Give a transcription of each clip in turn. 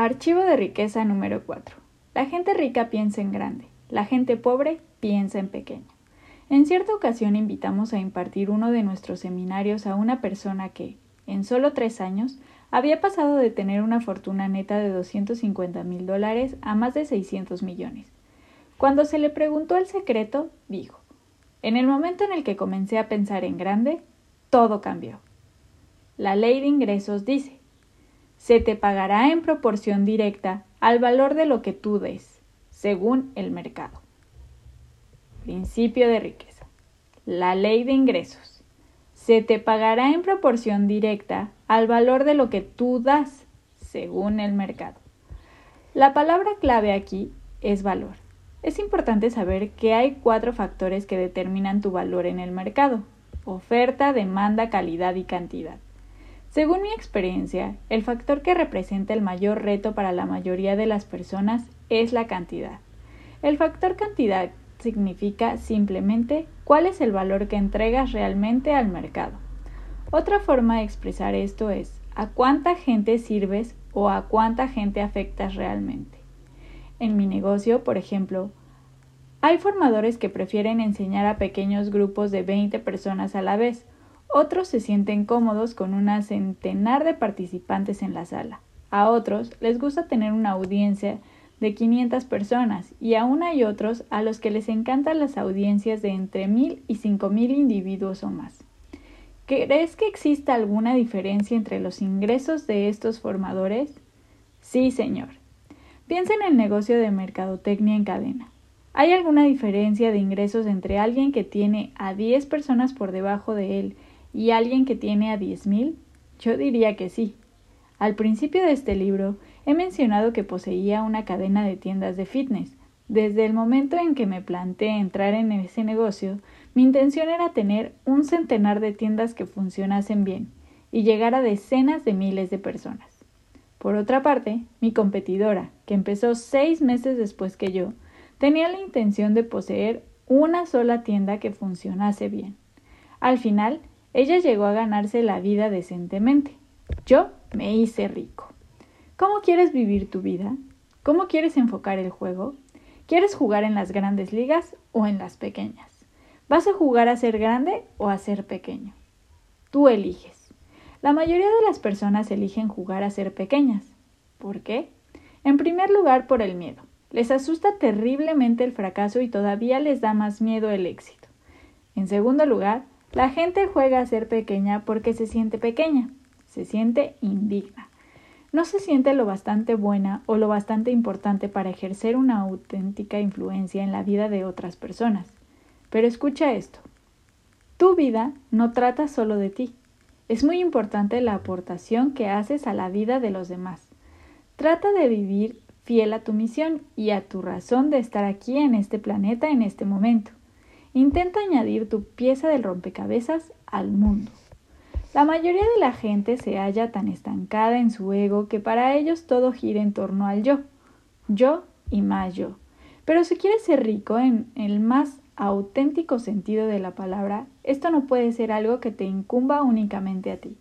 Archivo de riqueza número 4. La gente rica piensa en grande, la gente pobre piensa en pequeño. En cierta ocasión invitamos a impartir uno de nuestros seminarios a una persona que, en solo tres años, había pasado de tener una fortuna neta de 250 mil dólares a más de 600 millones. Cuando se le preguntó el secreto, dijo, en el momento en el que comencé a pensar en grande, todo cambió. La ley de ingresos dice, se te pagará en proporción directa al valor de lo que tú des, según el mercado. Principio de riqueza. La ley de ingresos. Se te pagará en proporción directa al valor de lo que tú das, según el mercado. La palabra clave aquí es valor. Es importante saber que hay cuatro factores que determinan tu valor en el mercado. Oferta, demanda, calidad y cantidad. Según mi experiencia, el factor que representa el mayor reto para la mayoría de las personas es la cantidad. El factor cantidad significa simplemente cuál es el valor que entregas realmente al mercado. Otra forma de expresar esto es a cuánta gente sirves o a cuánta gente afectas realmente. En mi negocio, por ejemplo, hay formadores que prefieren enseñar a pequeños grupos de 20 personas a la vez. Otros se sienten cómodos con una centenar de participantes en la sala. A otros les gusta tener una audiencia de 500 personas y aún hay otros a los que les encantan las audiencias de entre 1000 y 5000 individuos o más. ¿Crees que exista alguna diferencia entre los ingresos de estos formadores? Sí, señor. Piensa en el negocio de mercadotecnia en cadena. ¿Hay alguna diferencia de ingresos entre alguien que tiene a 10 personas por debajo de él y alguien que tiene a 10.000? Yo diría que sí. Al principio de este libro He mencionado que poseía una cadena de tiendas de fitness. Desde el momento en que me planteé entrar en ese negocio, mi intención era tener un centenar de tiendas que funcionasen bien y llegar a decenas de miles de personas. Por otra parte, mi competidora, que empezó seis meses después que yo, tenía la intención de poseer una sola tienda que funcionase bien. Al final, ella llegó a ganarse la vida decentemente. Yo me hice rico. ¿Cómo quieres vivir tu vida? ¿Cómo quieres enfocar el juego? ¿Quieres jugar en las grandes ligas o en las pequeñas? ¿Vas a jugar a ser grande o a ser pequeño? Tú eliges. La mayoría de las personas eligen jugar a ser pequeñas. ¿Por qué? En primer lugar, por el miedo. Les asusta terriblemente el fracaso y todavía les da más miedo el éxito. En segundo lugar, la gente juega a ser pequeña porque se siente pequeña, se siente indigna no se siente lo bastante buena o lo bastante importante para ejercer una auténtica influencia en la vida de otras personas. Pero escucha esto. Tu vida no trata solo de ti. Es muy importante la aportación que haces a la vida de los demás. Trata de vivir fiel a tu misión y a tu razón de estar aquí en este planeta en este momento. Intenta añadir tu pieza del rompecabezas al mundo. La mayoría de la gente se halla tan estancada en su ego que para ellos todo gira en torno al yo, yo y más yo. Pero si quieres ser rico en el más auténtico sentido de la palabra, esto no puede ser algo que te incumba únicamente a ti.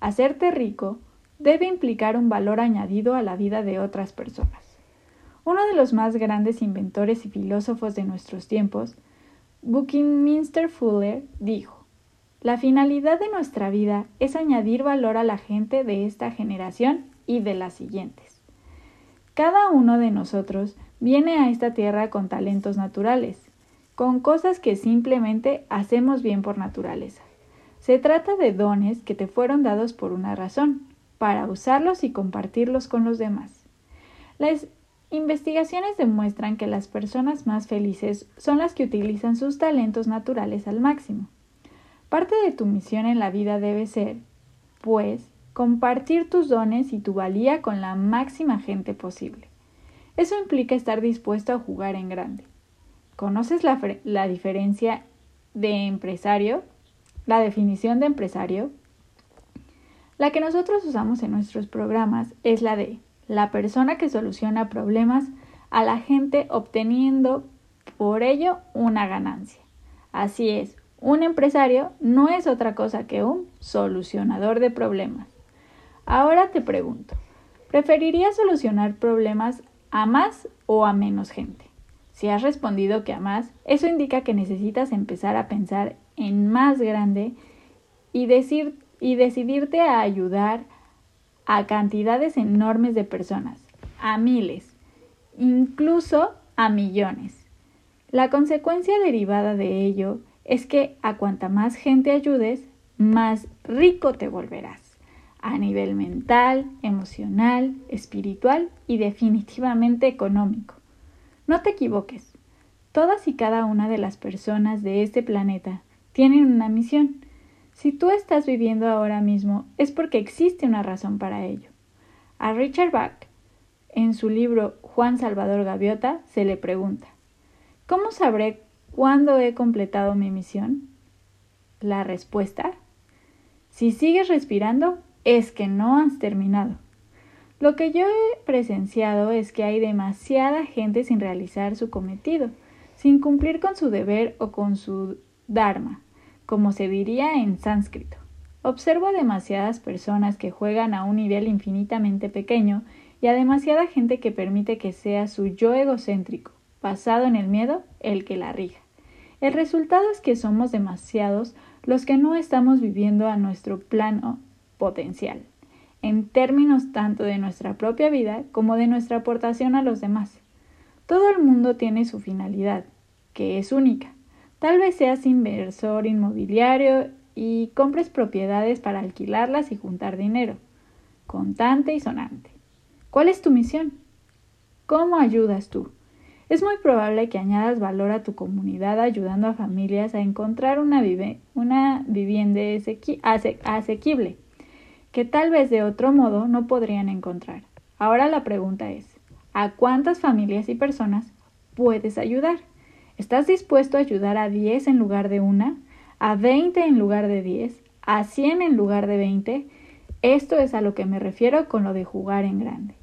Hacerte rico debe implicar un valor añadido a la vida de otras personas. Uno de los más grandes inventores y filósofos de nuestros tiempos, Buckminster Fuller, dijo la finalidad de nuestra vida es añadir valor a la gente de esta generación y de las siguientes. Cada uno de nosotros viene a esta tierra con talentos naturales, con cosas que simplemente hacemos bien por naturaleza. Se trata de dones que te fueron dados por una razón, para usarlos y compartirlos con los demás. Las investigaciones demuestran que las personas más felices son las que utilizan sus talentos naturales al máximo. Parte de tu misión en la vida debe ser, pues, compartir tus dones y tu valía con la máxima gente posible. Eso implica estar dispuesto a jugar en grande. ¿Conoces la, diferencia de empresario? La definición de empresario. La que nosotros usamos en nuestros programas es la de la persona que soluciona problemas a la gente obteniendo por ello una ganancia. Así es, un empresario no es otra cosa que un solucionador de problemas. Ahora te pregunto, ¿Preferirías solucionar problemas a más o a menos gente? Si has respondido que a más, eso indica que necesitas empezar a pensar en más grande y, decir, y decidirte a ayudar a cantidades enormes de personas, a miles, incluso a millones. La consecuencia derivada de ello es que a cuanta más gente ayudes, más rico te volverás a nivel mental, emocional, espiritual y definitivamente económico. No te equivoques. Todas y cada una de las personas de este planeta tienen una misión. Si tú estás viviendo ahora mismo es porque existe una razón para ello. A Richard Bach, en su libro Juan Salvador Gaviota, se le pregunta, ¿cómo sabré cuándo he completado mi misión? La respuesta, si sigues respirando, es que no has terminado. Lo que yo he presenciado es que hay demasiada gente sin realizar su cometido, sin cumplir con su deber o con su dharma, como se diría en sánscrito. Observo a demasiadas personas que juegan a un nivel infinitamente pequeño y a demasiada gente que permite que sea su yo egocéntrico, basado en el miedo, el que la rija. El resultado es que somos demasiados los que no estamos viviendo a nuestro plano potencial, en términos tanto de nuestra propia vida como de nuestra aportación a los demás. Todo el mundo tiene su finalidad, que es única. Tal vez seas inversor inmobiliario y compres propiedades para alquilarlas y juntar dinero, contante y sonante. ¿Cuál es tu misión? ¿Cómo ayudas tú? Es muy probable que añadas valor a tu comunidad ayudando a familias a encontrar una, vivienda asequible que tal vez de otro modo no podrían encontrar. Ahora la pregunta es, ¿a cuántas familias y personas puedes ayudar? ¿Estás dispuesto a ayudar a 10 en lugar de una? ¿A 20 en lugar de 10? ¿A 100 en lugar de 20? Esto es a lo que me refiero con lo de jugar en grande.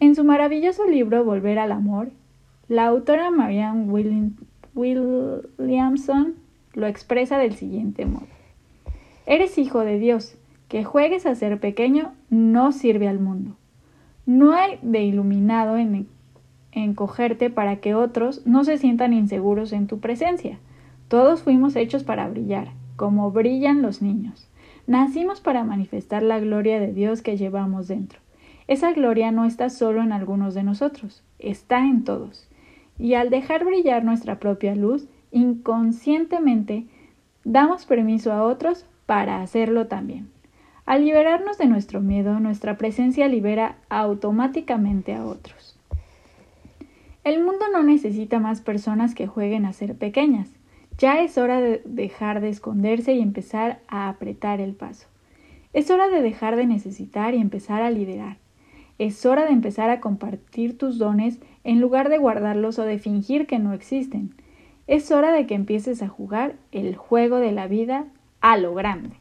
En su maravilloso libro Volver al Amor, la autora Marianne Williamson lo expresa del siguiente modo. Eres hijo de Dios. Que juegues a ser pequeño no sirve al mundo. No hay de iluminado en, encogerte para que otros no se sientan inseguros en tu presencia. Todos fuimos hechos para brillar, como brillan los niños. Nacimos para manifestar la gloria de Dios que llevamos dentro. Esa gloria no está solo en algunos de nosotros, está en todos. Y al dejar brillar nuestra propia luz, inconscientemente damos permiso a otros para hacerlo también. Al liberarnos de nuestro miedo, nuestra presencia libera automáticamente a otros. El mundo no necesita más personas que jueguen a ser pequeñas. Ya es hora de dejar de esconderse y empezar a apretar el paso. Es hora de dejar de necesitar y empezar a liderar. Es hora de empezar a compartir tus dones en lugar de guardarlos o de fingir que no existen. Es hora de que empieces a jugar el juego de la vida a lo grande.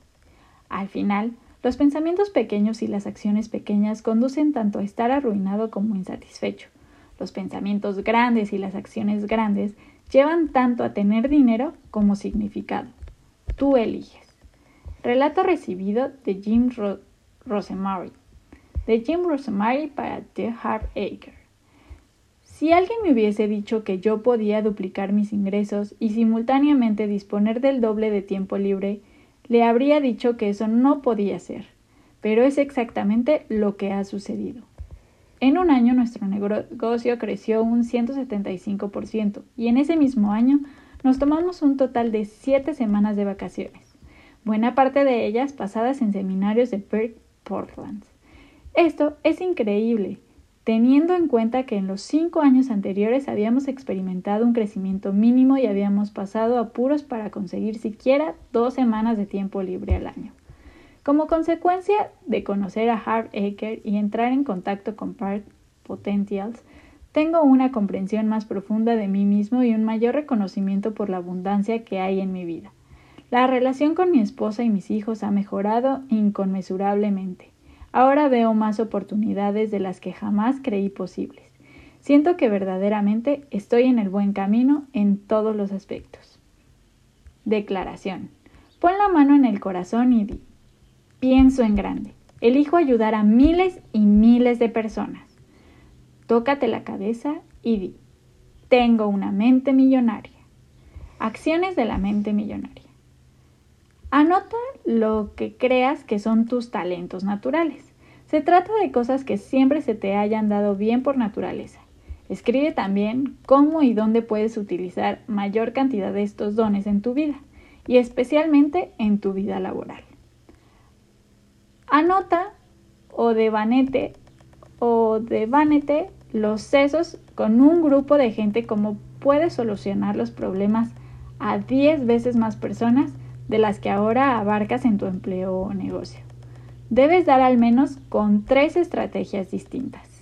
Al final, los pensamientos pequeños y las acciones pequeñas conducen tanto a estar arruinado como insatisfecho. Los pensamientos grandes y las acciones grandes llevan tanto a tener dinero como significado. Tú eliges. Relato recibido de Jim Rosemary. De Jim Rosemary para The Heart Acre. Si alguien me hubiese dicho que yo podía duplicar mis ingresos y simultáneamente disponer del doble de tiempo libre, le habría dicho que eso no podía ser, pero es exactamente lo que ha sucedido. En un año nuestro negocio creció un 175% y en ese mismo año nos tomamos un total de 7 semanas de vacaciones, buena parte de ellas pasadas en seminarios de Perth Portland. Esto es increíble, teniendo en cuenta que en los cinco años anteriores habíamos experimentado un crecimiento mínimo y habíamos pasado apuros para conseguir siquiera dos semanas de tiempo libre al año. Como consecuencia de conocer a Hard Acre y entrar en contacto con Park Potentials, tengo una comprensión más profunda de mí mismo y un mayor reconocimiento por la abundancia que hay en mi vida. La relación con mi esposa y mis hijos ha mejorado inconmensurablemente. Ahora veo más oportunidades de las que jamás creí posibles. Siento que verdaderamente estoy en el buen camino en todos los aspectos. Declaración. Pon la mano en el corazón y di. Pienso en grande. Elijo ayudar a miles y miles de personas. Tócate la cabeza y di, tengo una mente millonaria. Acciones de la mente millonaria. Anota lo que creas que son tus talentos naturales. Se trata de cosas que siempre se te hayan dado bien por naturaleza. Escribe también cómo y dónde puedes utilizar mayor cantidad de estos dones en tu vida y especialmente en tu vida laboral. Anota o devanete o los sesos con un grupo de gente como puedes solucionar los problemas a 10 veces más personas de las que ahora abarcas en tu empleo o negocio. Debes dar al menos con tres estrategias distintas.